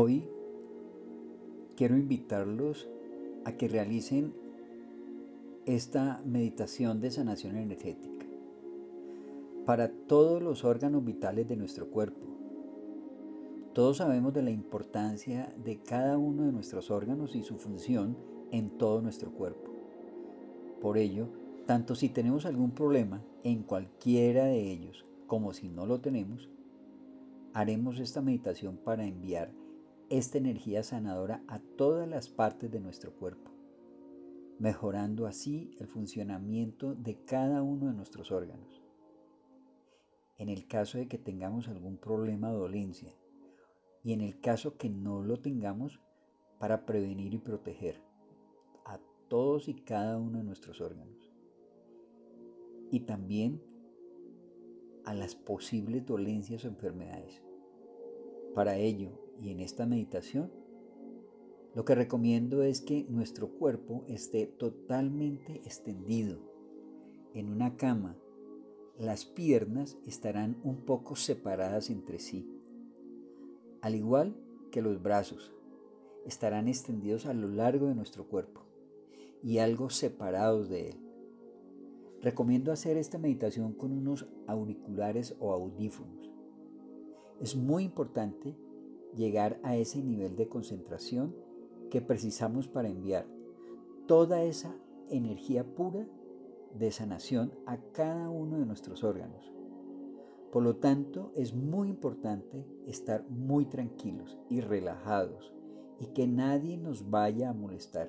Hoy quiero invitarlos a que realicen esta meditación de sanación energética para todos los órganos vitales de nuestro cuerpo. Todos sabemos de la importancia de cada uno de nuestros órganos y su función en todo nuestro cuerpo. Por ello, tanto si tenemos algún problema en cualquiera de ellos como si no lo tenemos, haremos esta meditación para enviar esta energía sanadora a todas las partes de nuestro cuerpo, mejorando así el funcionamiento de cada uno de nuestros órganos. En el caso de que tengamos algún problema o dolencia, y en el caso que no lo tengamos, para prevenir y proteger a todos y cada uno de nuestros órganos. Y también a las posibles dolencias o enfermedades. Para ello, y en esta meditación, lo que recomiendo es que nuestro cuerpo esté totalmente extendido en una cama. Las piernas estarán un poco separadas entre sí, al igual que los brazos estarán extendidos a lo largo de nuestro cuerpo y algo separados de él. Recomiendo hacer esta meditación con unos auriculares o audífonos es muy importante llegar a ese nivel de concentración que precisamos para enviar toda esa energía pura de sanación a cada uno de nuestros órganos. Por lo tanto, es muy importante estar muy tranquilos y relajados y que nadie nos vaya a molestar.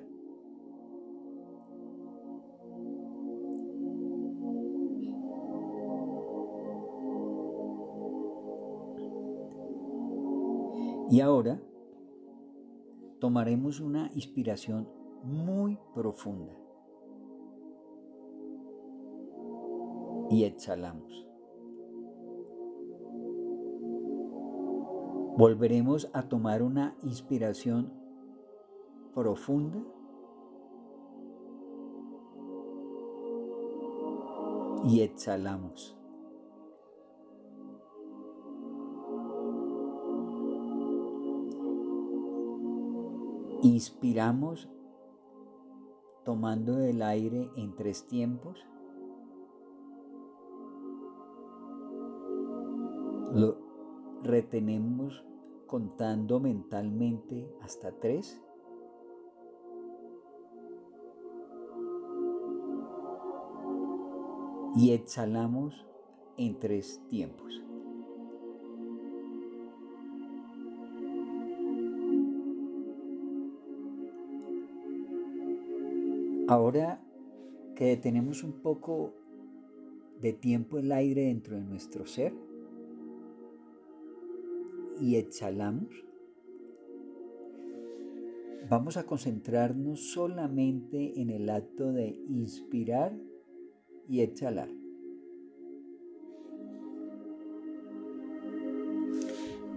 Y ahora tomaremos una inspiración muy profunda. Y exhalamos. Volveremos a tomar una inspiración profunda. Y exhalamos. Inspiramos tomando el aire en tres tiempos. Lo retenemos contando mentalmente hasta tres. Y exhalamos en tres tiempos. Ahora que tenemos un poco de tiempo el aire dentro de nuestro ser y exhalamos, vamos a concentrarnos solamente en el acto de inspirar y exhalar.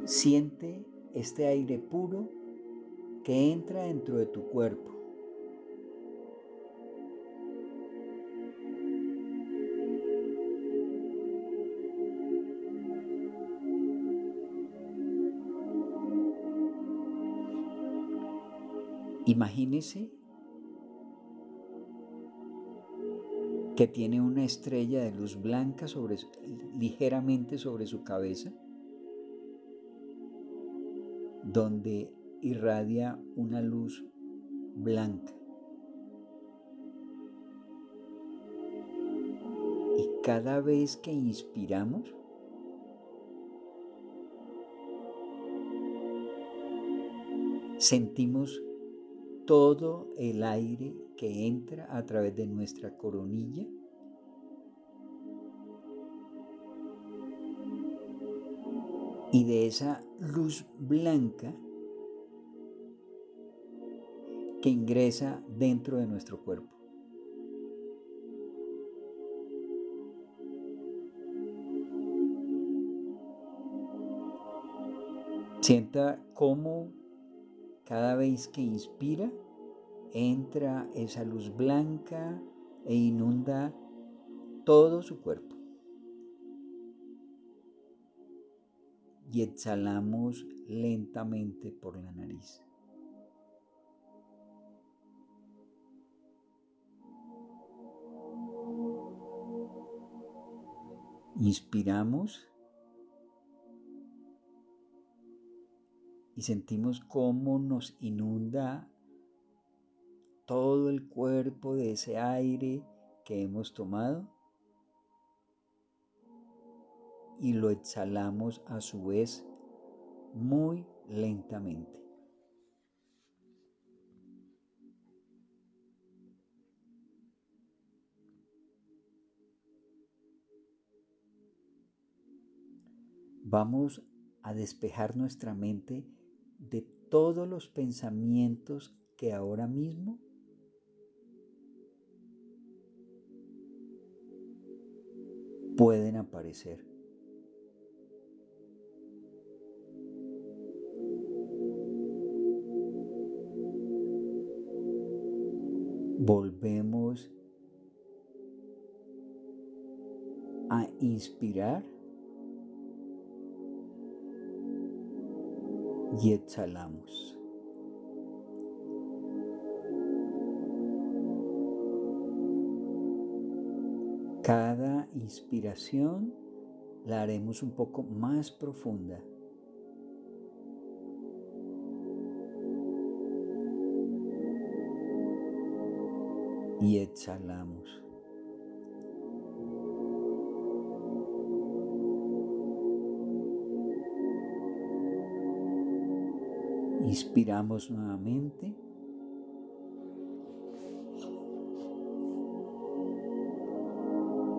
Siente este aire puro que entra dentro de tu cuerpo Imagínese que tiene una estrella de luz blanca ligeramente sobre su cabeza, donde irradia una luz blanca. Y cada vez que inspiramos, sentimos todo el aire que entra a través de nuestra coronilla. Y de esa luz blanca que ingresa dentro de nuestro cuerpo. Sienta cómo cada vez que inspira, entra esa luz blanca e inunda todo su cuerpo. y exhalamos lentamente por la nariz. Inspiramos y sentimos cómo nos inunda todo el cuerpo de ese aire que hemos tomado y lo exhalamos a su vez muy lentamente. Vamos a despejar nuestra mente de todos los pensamientos que ahora mismo pueden aparecer. Volvemos a inspirar y exhalamos. Cada inspiración la haremos un poco más profunda. Y exhalamos. Inspiramos nuevamente.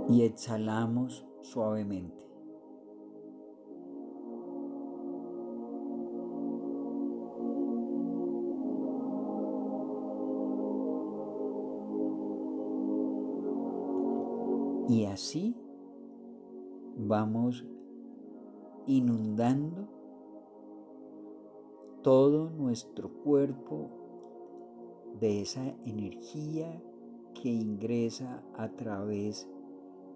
Y exhalamos suavemente. Y así vamos inundando todo nuestro cuerpo de esa energía que ingresa a través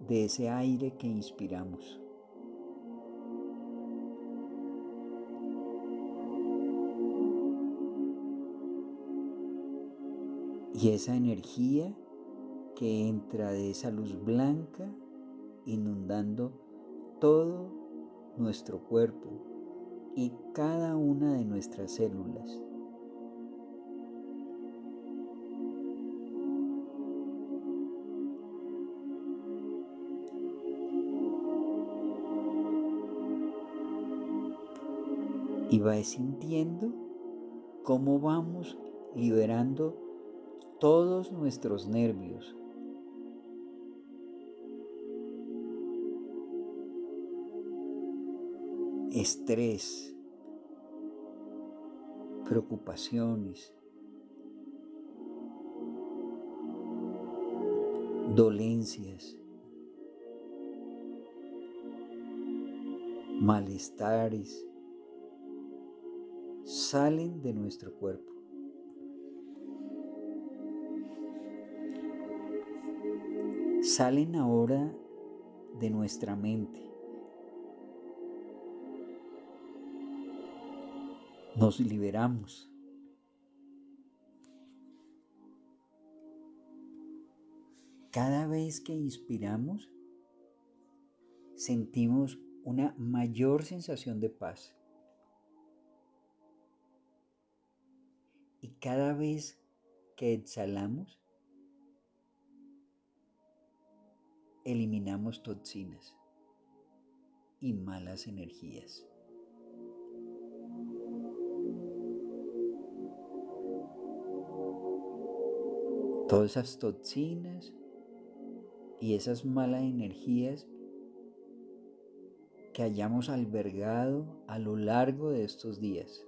de ese aire que inspiramos. Y esa energía que entra de esa luz blanca inundando todo nuestro cuerpo y cada una de nuestras células. Y va sintiendo cómo vamos liberando todos nuestros nervios, estrés, preocupaciones, dolencias, malestares, salen de nuestro cuerpo. Salen ahora de nuestra mente. Nos liberamos. Cada vez que inspiramos, sentimos una mayor sensación de paz. Y cada vez que exhalamos, eliminamos toxinas y malas energías. Todas esas toxinas y esas malas energías que hayamos albergado a lo largo de estos días.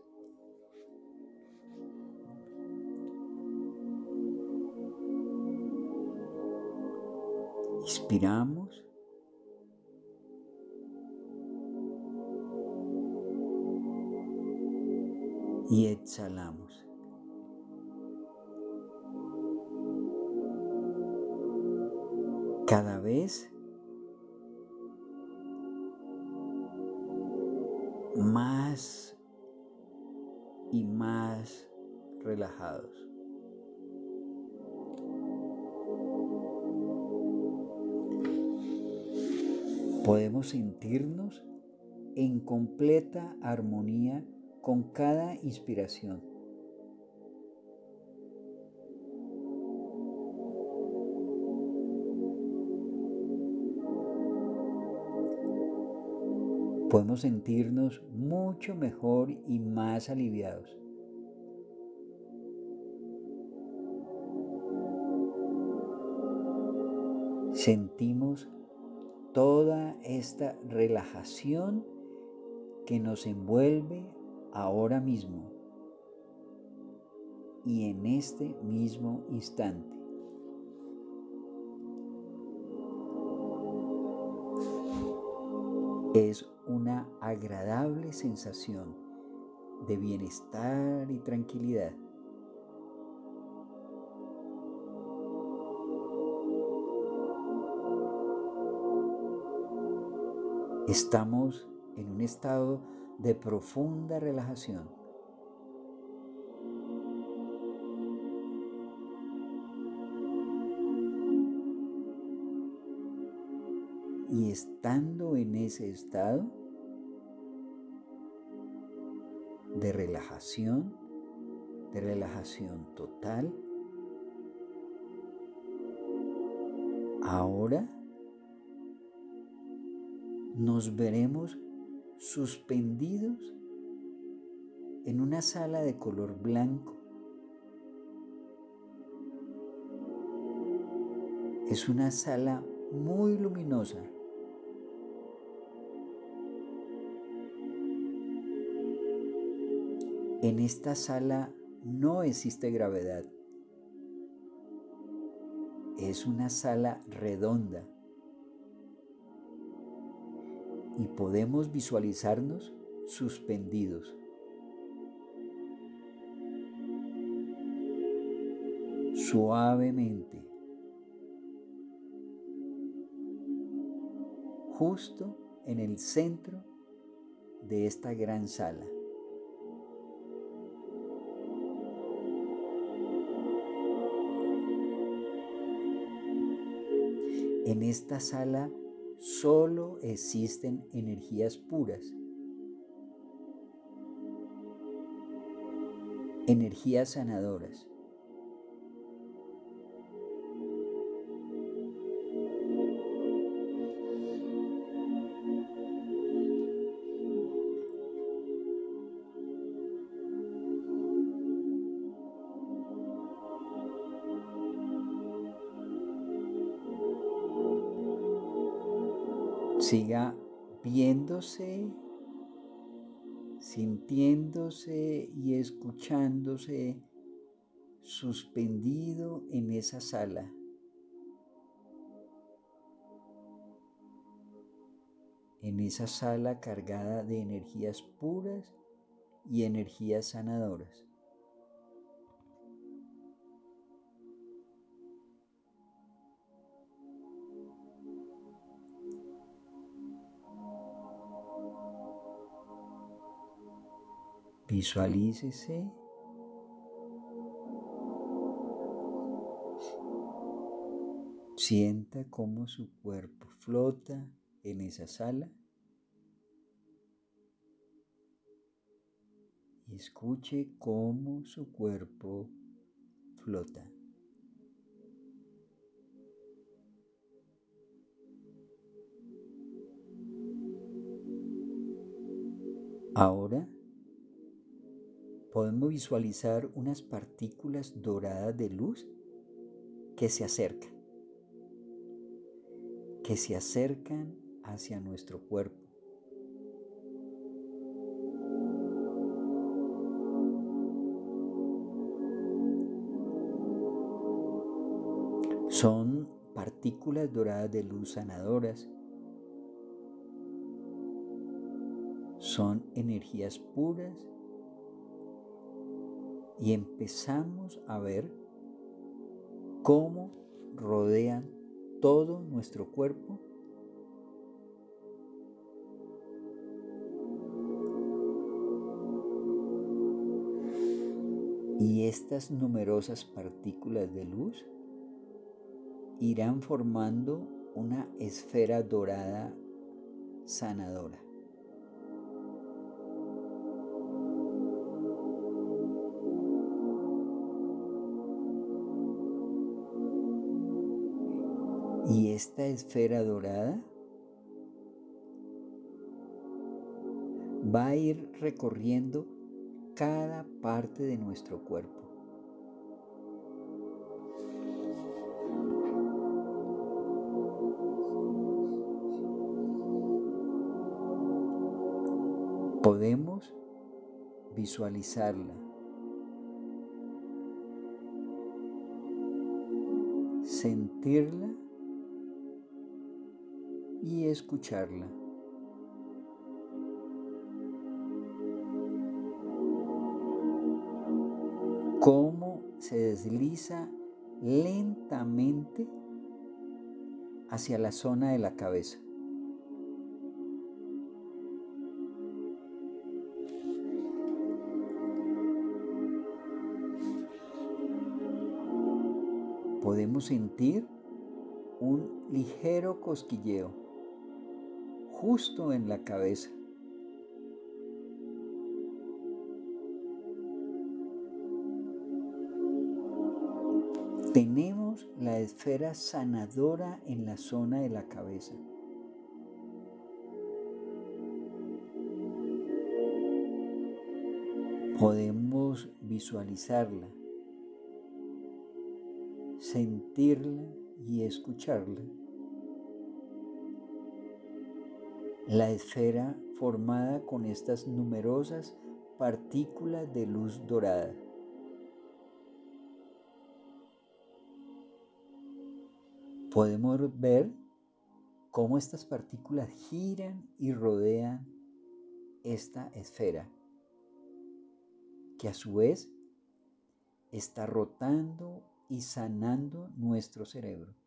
Inspiramos. Y exhalamos. Cada vez más y más relajados. Podemos sentirnos en completa armonía con cada inspiración. Podemos sentirnos mucho mejor y más aliviados. Sentimos toda esta relajación que nos envuelve ahora mismo y en este mismo instante. Agradable sensación de bienestar y tranquilidad. Estamos en un estado de profunda relajación. Y estando en ese estado de relajación, de relajación total, ahora nos veremos suspendidos en una sala de color blanco. Es una sala muy luminosa. En esta sala no existe gravedad. Es una sala redonda y podemos visualizarnos suspendidos. Suavemente. Justo en el centro de esta gran sala. En esta sala solo existen energías puras, energías sanadoras. Viéndose, sintiéndose y escuchándose suspendido en esa sala. En esa sala cargada de energías puras y energías sanadoras. Visualícese Sienta cómo su cuerpo flota en esa sala y escuche cómo su cuerpo flota. Ahora podemos visualizar unas partículas doradas de luz que se acercan, que se acercan hacia nuestro cuerpo. Son partículas doradas de luz sanadoras. Son energías puras y empezamos a ver cómo rodean todo nuestro cuerpo y estas numerosas partículas de luz irán formando una esfera dorada sanadora. Y esta esfera dorada va a ir recorriendo cada parte de nuestro cuerpo. Podemos visualizarla. Sentirla y escucharla. Cómo se desliza lentamente hacia la zona de la cabeza. Podemos sentir un ligero cosquilleo justo en la cabeza. Tenemos la esfera sanadora en la zona de la cabeza. Podemos visualizarla, sentirla y escucharla. La esfera formada con estas numerosas partículas de luz dorada. Podemos ver cómo estas partículas giran y rodean esta esfera, que a su vez está rotando y sanando nuestro cerebro.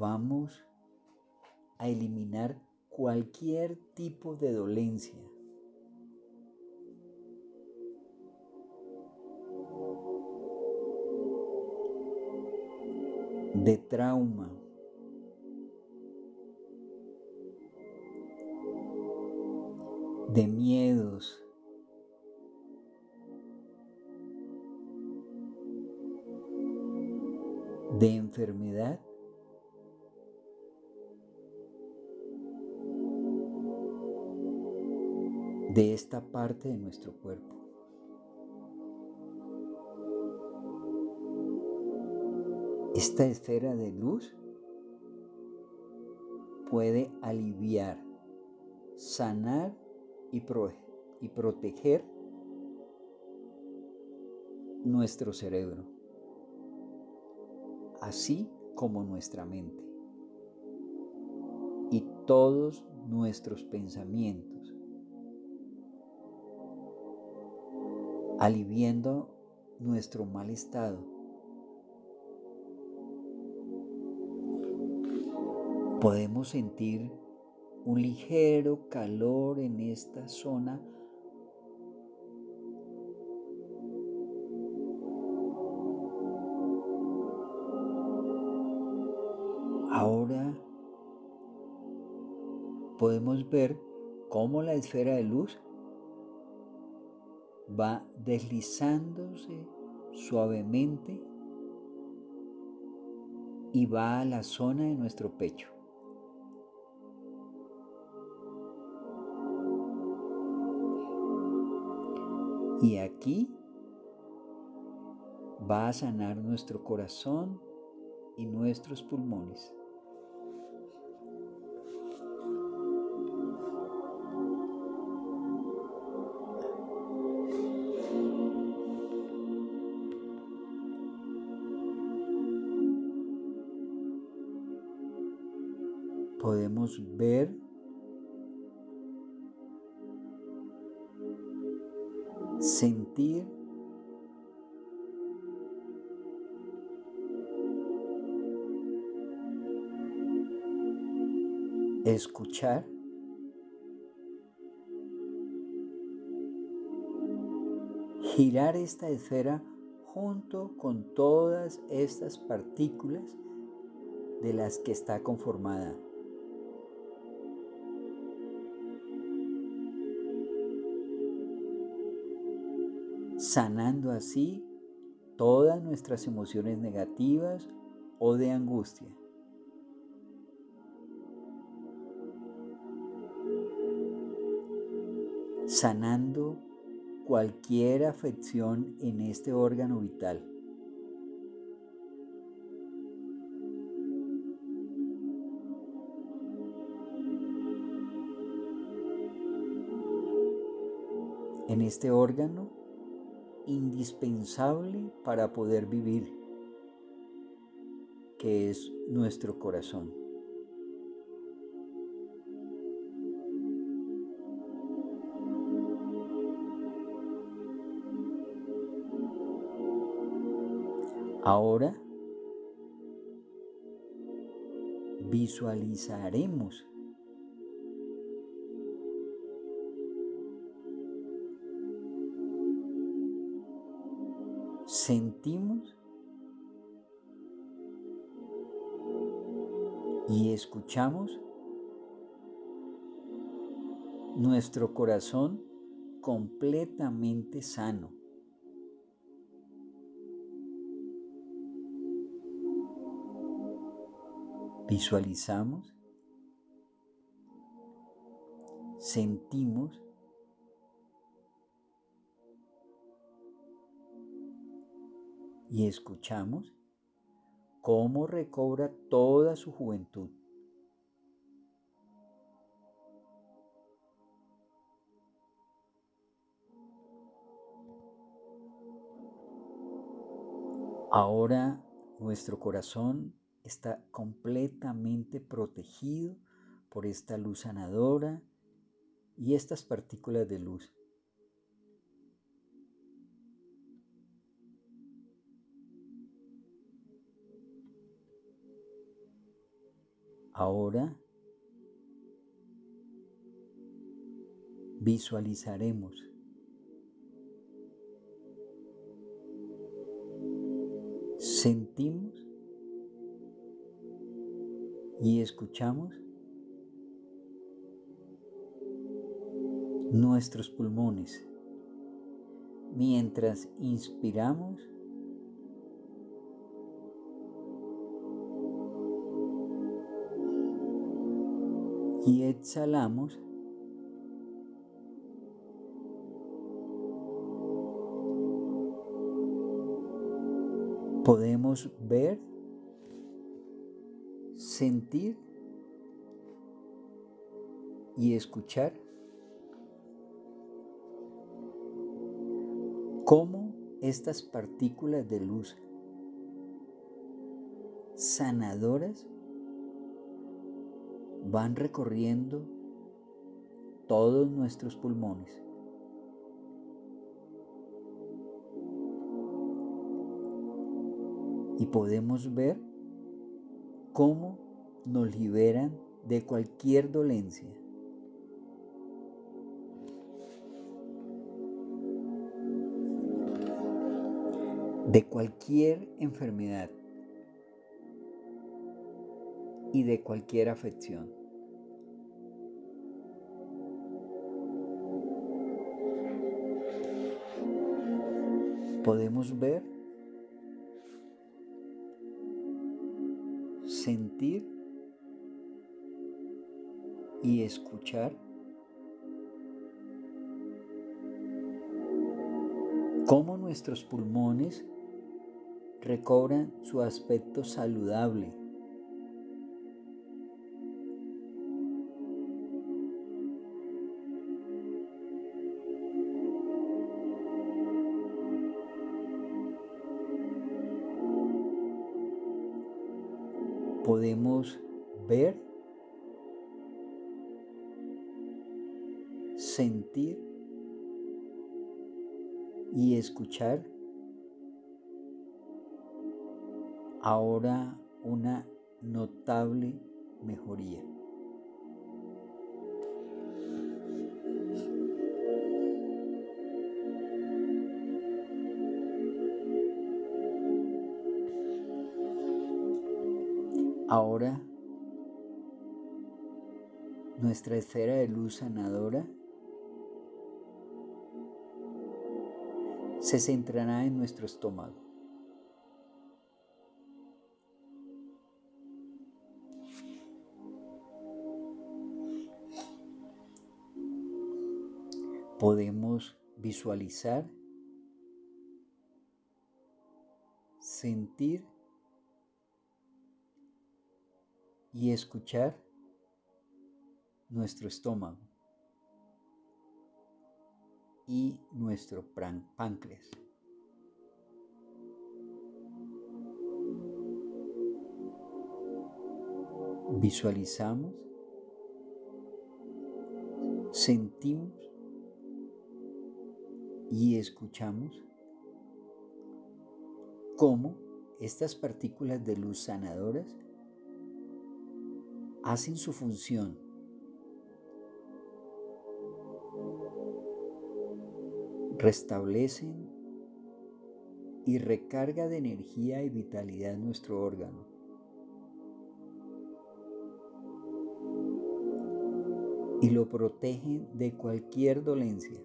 Vamos a eliminar cualquier tipo de dolencia. de trauma, de miedos, de enfermedad de esta parte de nuestro cuerpo. Esta esfera de luz puede aliviar, sanar y, proteger nuestro cerebro, así como nuestra mente y todos nuestros pensamientos, aliviando nuestro mal estado. Podemos sentir un ligero calor en esta zona Ahora podemos ver cómo la esfera de luz va deslizándose suavemente y va a la zona de nuestro pecho. Y aquí va a sanar nuestro corazón y nuestros pulmones. ver. Sentir. Escuchar. Girar esta esfera junto con todas estas partículas de las que está conformada. Sanando así todas nuestras emociones negativas o de angustia. Sanando cualquier afección en este órgano vital. En este órgano indispensable para poder vivir, que es nuestro corazón. Ahora visualizaremos sentimos y escuchamos nuestro corazón completamente sano. Visualizamos, sentimos y escuchamos cómo recobra toda su juventud. Ahora nuestro corazón está completamente protegido por esta luz sanadora y estas partículas de luz. Ahora visualizaremos sentimos y escuchamos nuestros pulmones. Mientras inspiramos y exhalamos. Podemos ver, sentir y escuchar cómo estas partículas de luz sanadoras van recorriendo todos nuestros pulmones. Y podemos ver cómo nos liberan de cualquier dolencia. de cualquier enfermedad y de cualquier afección. Podemos ver, sentir y escuchar cómo nuestros pulmones recobran su aspecto saludable podemos ver, sentir y escuchar ahora una notable mejoría. Nuestra esfera de luz sanadora se centrará en nuestro estómago. Podemos visualizar, sentir y escuchar nuestro estómago y nuestro páncreas. Visualizamos, sentimos y escuchamos cómo estas partículas de luz sanadoras hacen su función restablecen y recarga de energía y vitalidad nuestro órgano. Y lo protegen de cualquier dolencia.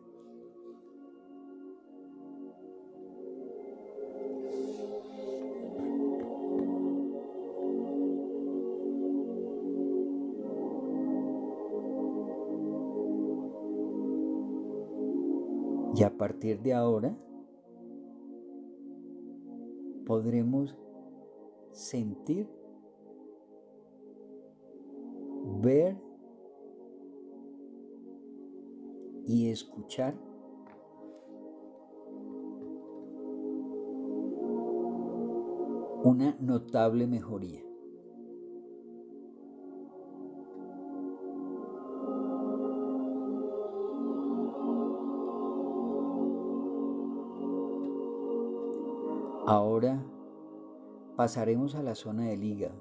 Partir de ahora podremos sentir, ver y escuchar una notable mejoría. Ahora pasaremos a la zona del hígado.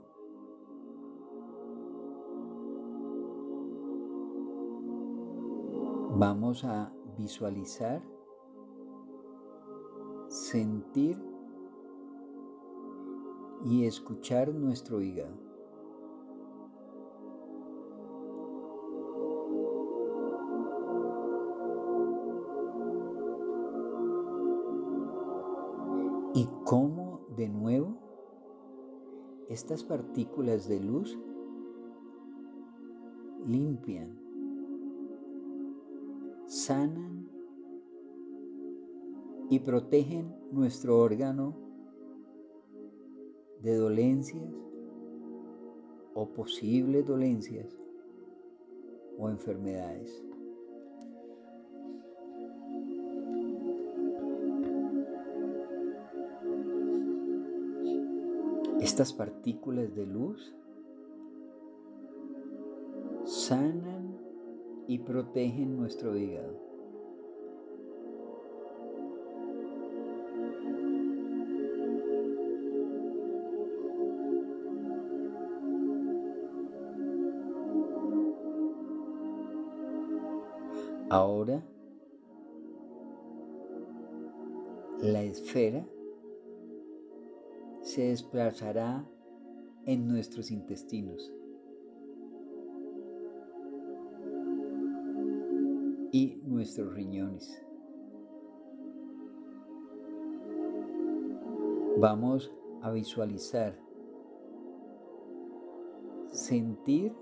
Vamos a visualizar, sentir y escuchar nuestro hígado. Estas partículas de luz limpian, sanan y protegen nuestro órgano de dolencias o posibles dolencias o enfermedades. Estas partículas de luz sanan y protegen nuestro hígado. Ahora la esfera se desplazará en nuestros intestinos. y nuestros riñones. Vamos a visualizar, sentir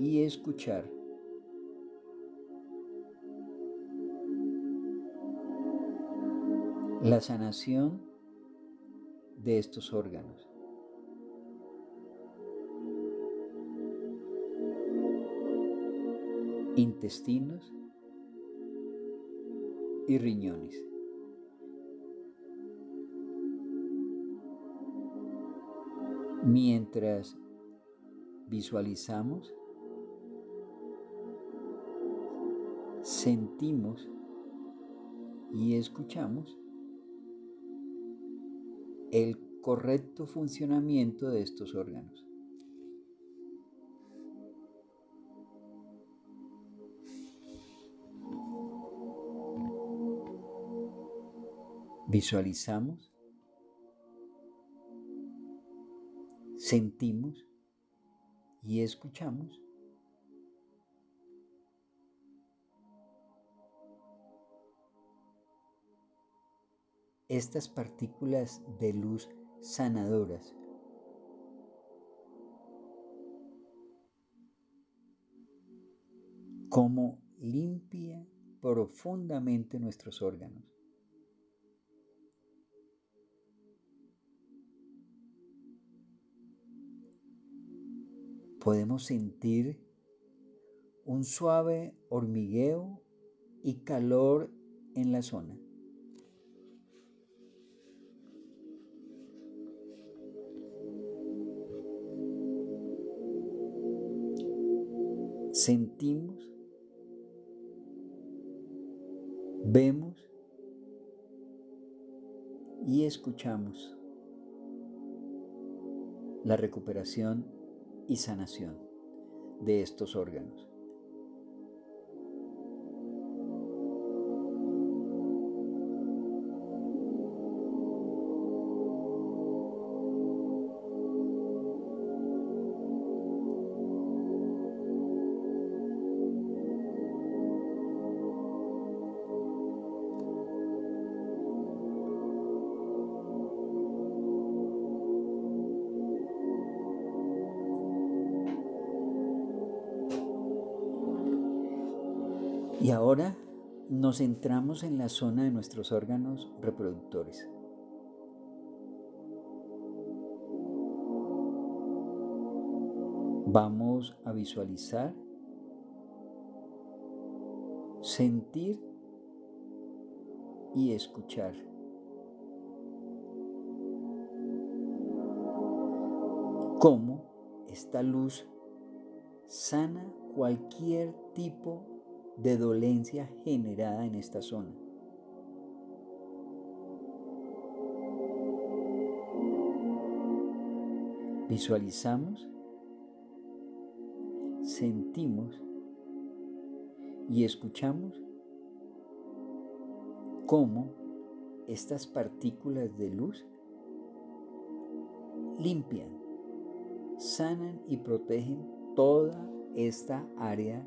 y escuchar la sanación de estos órganos. intestinos y riñones. Mientras visualizamos, sentimos y escuchamos el correcto funcionamiento de estos órganos. Visualizamos sentimos y escuchamos. Estas partículas de luz sanadoras como limpia profundamente nuestros órganos. Podemos sentir un suave hormigueo y calor en la zona. Sentimos vemos y escuchamos la recuperación y sanación de estos órganos. Nos centramos en la zona de nuestros órganos reproductores. Vamos a visualizar, sentir y escuchar. Cómo esta luz sana cualquier tipo de dolencia generada en esta zona. Visualizamos, sentimos y escuchamos cómo estas partículas de luz limpian, sanan y protegen toda esta área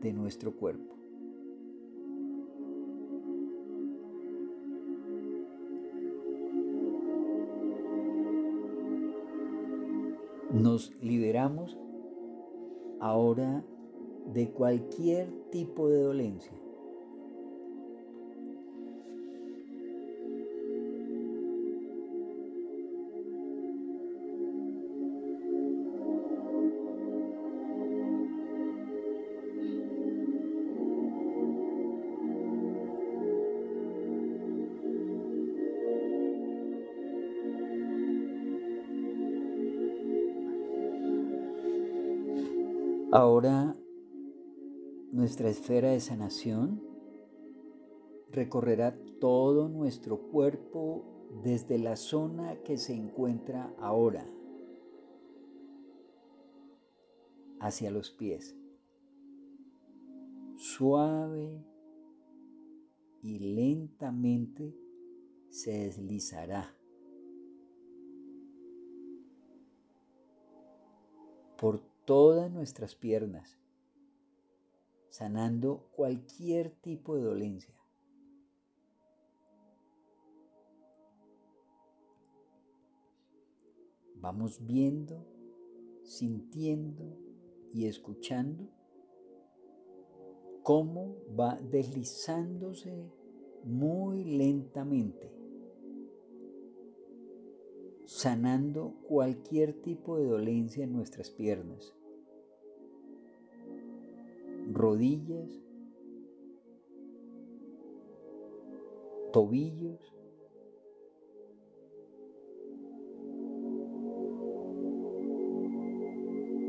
de nuestro cuerpo. Nos liberamos ahora de cualquier tipo de dolencia. Ahora nuestra esfera de sanación recorrerá todo nuestro cuerpo desde la zona que se encuentra ahora hacia los pies. Suave y lentamente se deslizará por todas nuestras piernas, sanando cualquier tipo de dolencia. Vamos viendo, sintiendo y escuchando cómo va deslizándose muy lentamente, sanando cualquier tipo de dolencia en nuestras piernas rodillas, tobillos,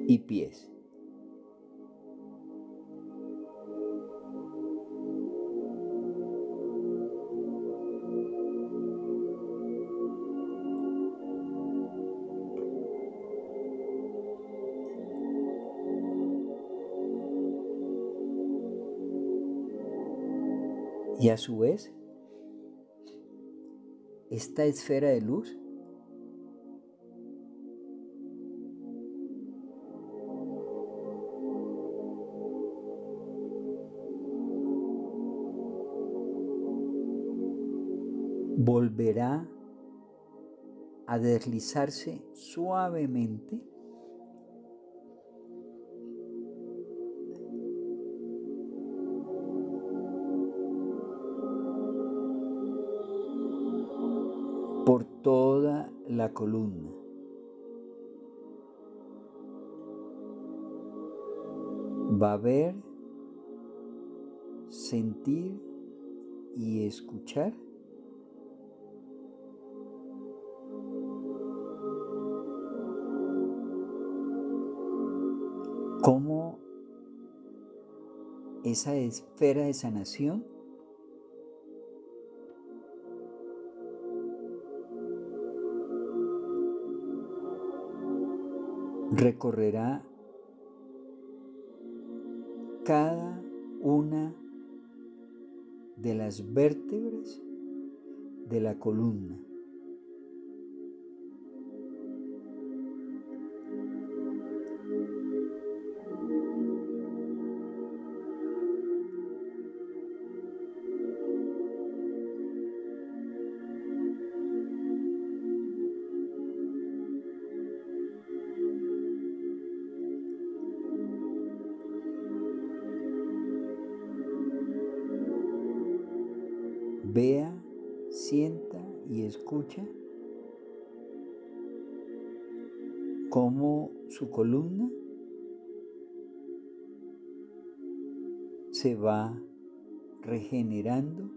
y pies. Y a su vez, esta esfera de luz volverá a deslizarse suavemente columna. Va a ver, sentir y escuchar cómo esa esfera de sanación recorrerá cada una de las vértebras de la columna. Vea, sienta y escucha cómo su columna se va regenerando.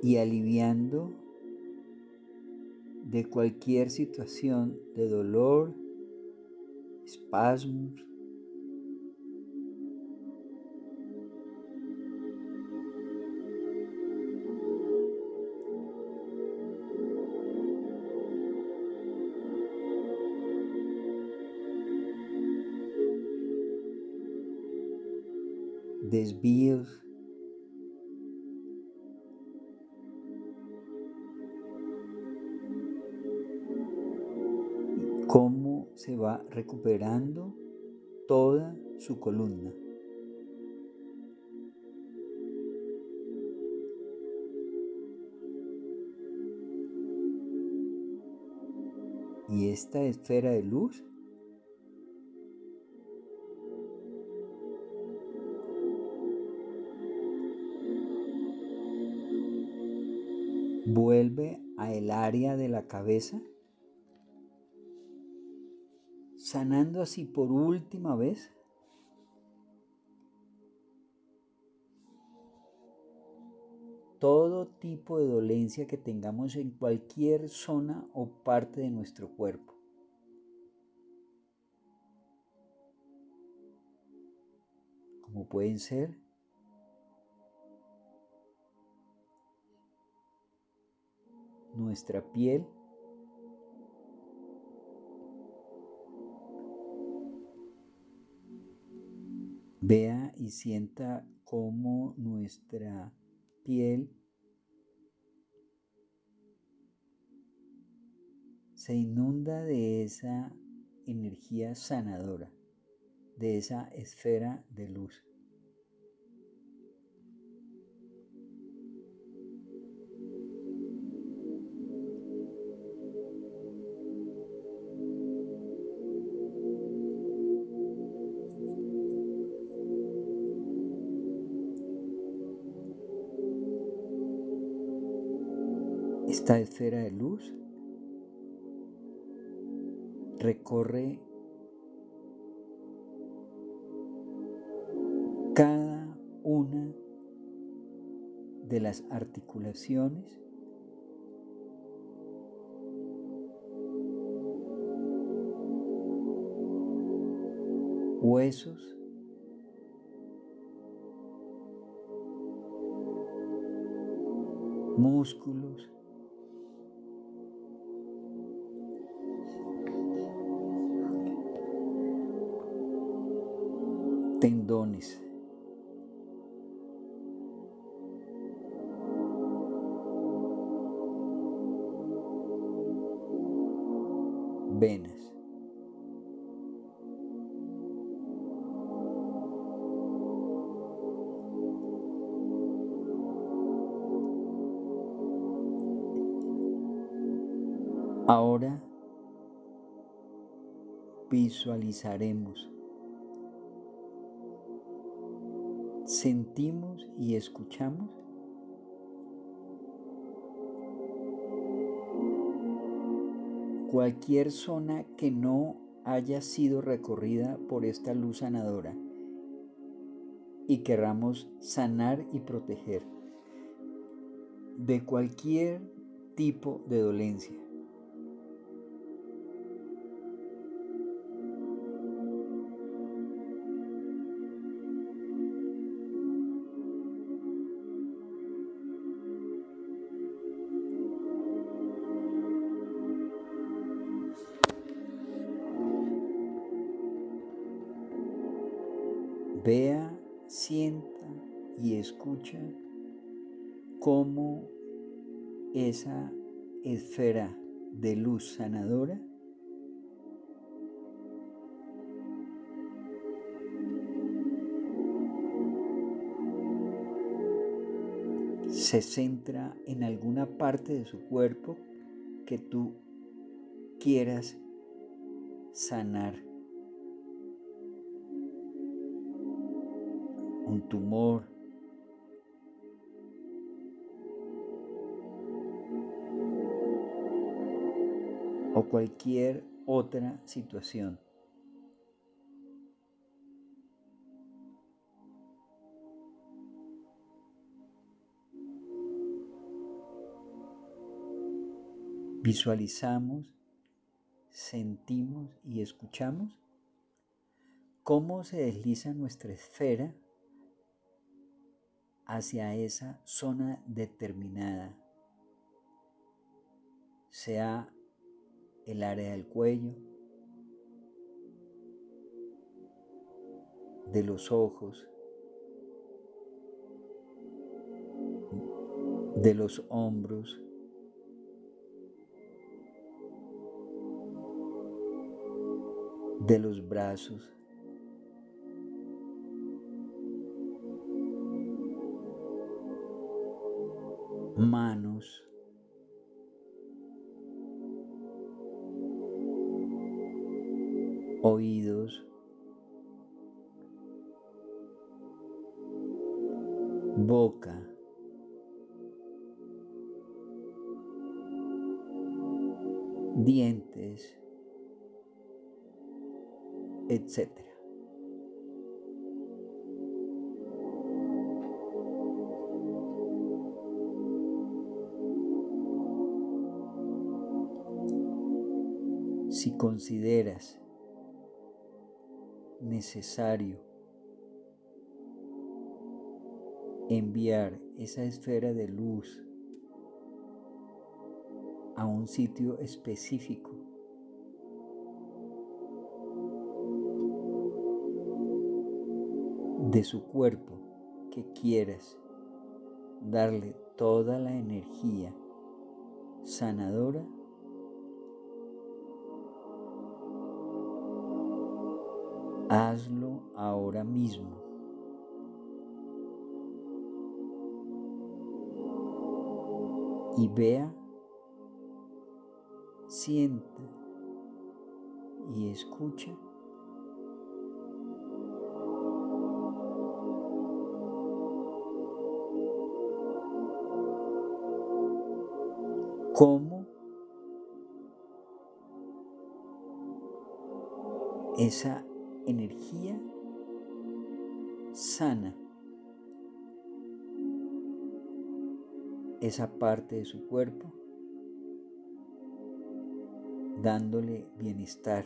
Y aliviando de cualquier situación de dolor, espasmos. Desvios se va recuperando toda su columna. Y esta esfera de luz vuelve a el área de la cabeza sanando así por última vez todo tipo de dolencia que tengamos en cualquier zona o parte de nuestro cuerpo. Como pueden ser nuestra piel, Vea y sienta cómo nuestra piel se inunda de esa energía sanadora, de esa esfera de luz. De luz recorre cada una de las articulaciones huesos músculos sentimos y escuchamos cualquier zona que no haya sido recorrida por esta luz sanadora y querramos sanar y proteger de cualquier tipo de dolencia. Vea, sienta y escucha cómo esa esfera de luz sanadora se centra en alguna parte de su cuerpo que tú quieras sanar. Un tumor, o cualquier otra situación. Visualizamos, sentimos y escuchamos cómo se desliza nuestra esfera hacia esa zona determinada, sea el área del cuello, de los ojos, de los hombros, de los brazos, manos, oídos, boca, dientes, etc. si consideras necesario enviar esa esfera de luz a un sitio específico de su cuerpo que quieras darle toda la energía sanadora Hazlo ahora mismo. Y vea, sienta y escucha cómo esa energía sana esa parte de su cuerpo, dándole bienestar.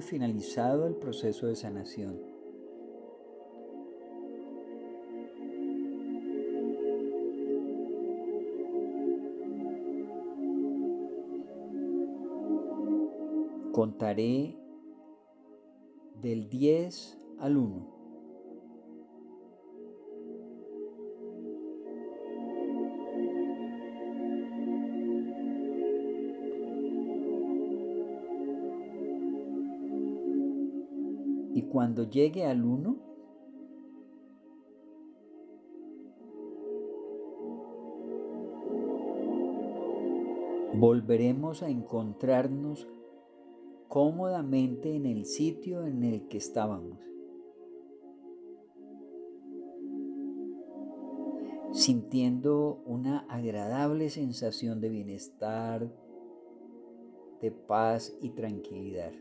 Finalizado el proceso de sanación. Contaré del 10 al 1. Cuando llegue al uno, volveremos a encontrarnos cómodamente en el sitio en el que estábamos. sintiendo una agradable sensación de bienestar, de paz y tranquilidad.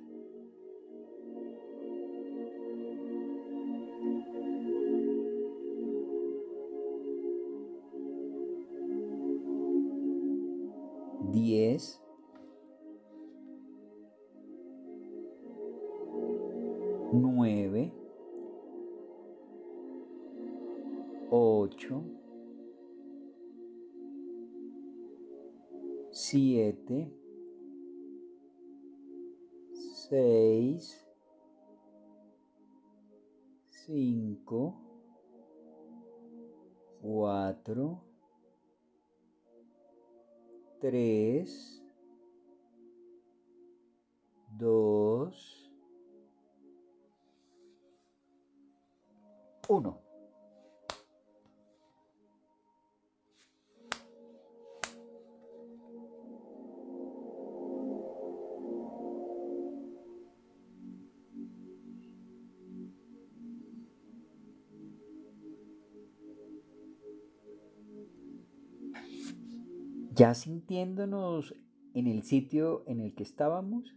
Ya sintiéndonos en el sitio en el que estábamos,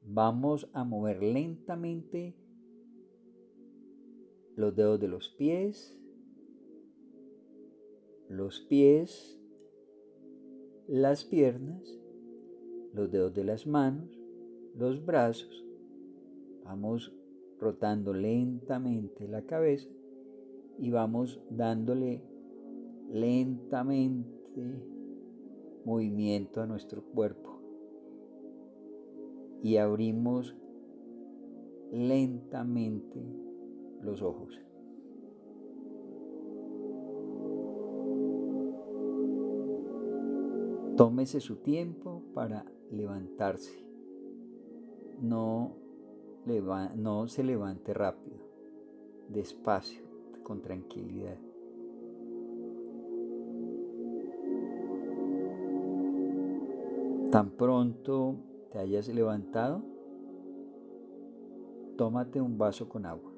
vamos a mover lentamente los dedos de los pies, los pies, las piernas, los dedos de las manos, los brazos. Vamos rotando lentamente la cabeza y vamos dándole lentamente movimiento a nuestro cuerpo y abrimos lentamente los ojos. Tómese su tiempo para levantarse. No, no se levante rápido, despacio, con tranquilidad. Tan pronto te hayas levantado, tómate un vaso con agua.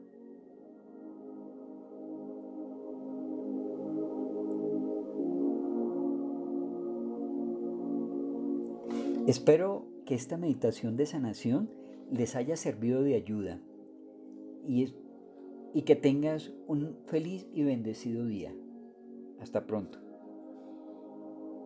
Espero que esta meditación de sanación les haya servido de ayuda y, y que tengas un feliz y bendecido día. Hasta pronto.